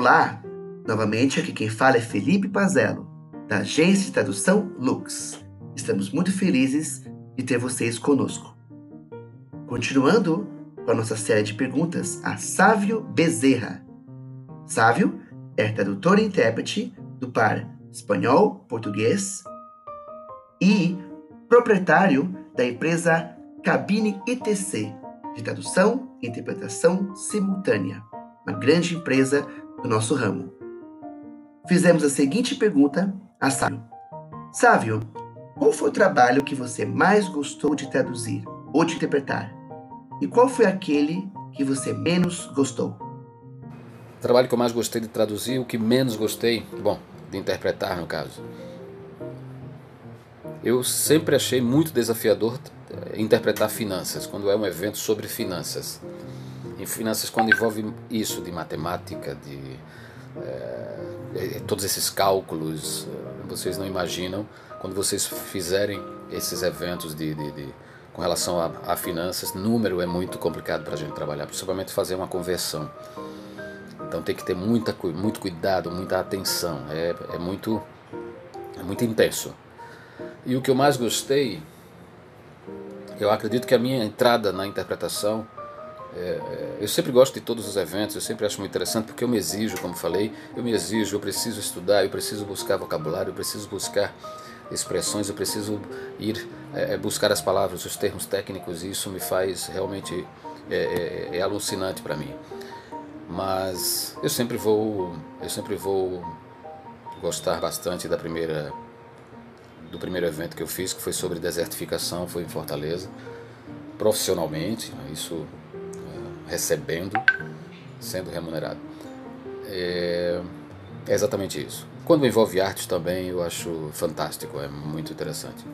Olá, novamente aqui quem fala é Felipe Pazello, da agência de tradução Lux. Estamos muito felizes de ter vocês conosco. Continuando com a nossa série de perguntas a Sávio Bezerra. Sávio é tradutor e intérprete do par espanhol, português e proprietário da empresa Cabine ITC, de tradução e interpretação simultânea, uma grande empresa do nosso ramo. Fizemos a seguinte pergunta a Sávio. Sávio, qual foi o trabalho que você mais gostou de traduzir ou de interpretar? E qual foi aquele que você menos gostou? O trabalho que eu mais gostei de traduzir, o que menos gostei, bom, de interpretar no caso. Eu sempre achei muito desafiador eh, interpretar finanças, quando é um evento sobre finanças. Em finanças, quando envolve isso de matemática, de é, todos esses cálculos, vocês não imaginam, quando vocês fizerem esses eventos de, de, de com relação a, a, finanças, número é muito complicado para a gente trabalhar, principalmente fazer uma conversão. Então tem que ter muita, muito cuidado, muita atenção, é, é, muito, é muito intenso. E o que eu mais gostei, eu acredito que a minha entrada na interpretação, é, é, eu sempre gosto de todos os eventos, eu sempre acho muito interessante porque eu me exijo, como falei, eu me exijo, eu preciso estudar, eu preciso buscar vocabulário, eu preciso buscar expressões, eu preciso ir é, é buscar as palavras, os termos técnicos, e isso me faz realmente é, é, é alucinante para mim. Mas eu sempre vou, eu sempre vou gostar bastante da primeira do primeiro evento que eu fiz, que foi sobre desertificação, foi em Fortaleza, profissionalmente, né, isso recebendo, sendo remunerado. É, é exatamente isso. Quando envolve arte também, eu acho fantástico, é muito interessante.